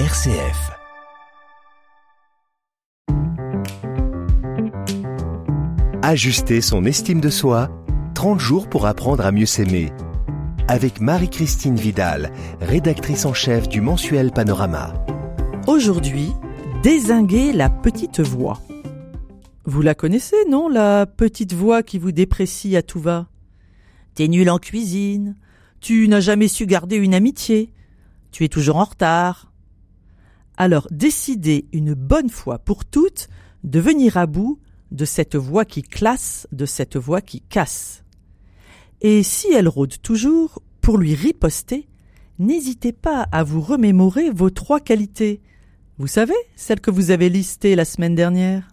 RCF. Ajuster son estime de soi, 30 jours pour apprendre à mieux s'aimer. Avec Marie-Christine Vidal, rédactrice en chef du mensuel Panorama. Aujourd'hui, désinguer la petite voix. Vous la connaissez, non, la petite voix qui vous déprécie à tout va? T'es nul en cuisine, tu n'as jamais su garder une amitié, tu es toujours en retard. Alors décidez une bonne fois pour toutes de venir à bout de cette voix qui classe, de cette voix qui casse. Et si elle rôde toujours, pour lui riposter, n'hésitez pas à vous remémorer vos trois qualités. Vous savez, celles que vous avez listées la semaine dernière.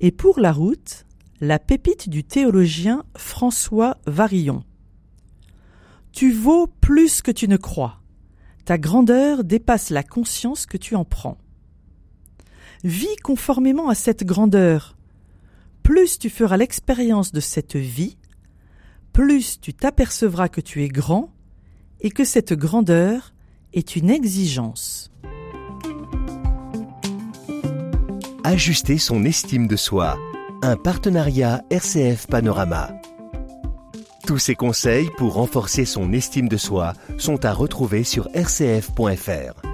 Et pour la route, la pépite du théologien François Varillon. Tu vaux plus que tu ne crois. Ta grandeur dépasse la conscience que tu en prends. Vis conformément à cette grandeur. Plus tu feras l'expérience de cette vie, plus tu t'apercevras que tu es grand et que cette grandeur est une exigence. Ajuster son estime de soi. Un partenariat RCF Panorama. Tous ces conseils pour renforcer son estime de soi sont à retrouver sur rcf.fr.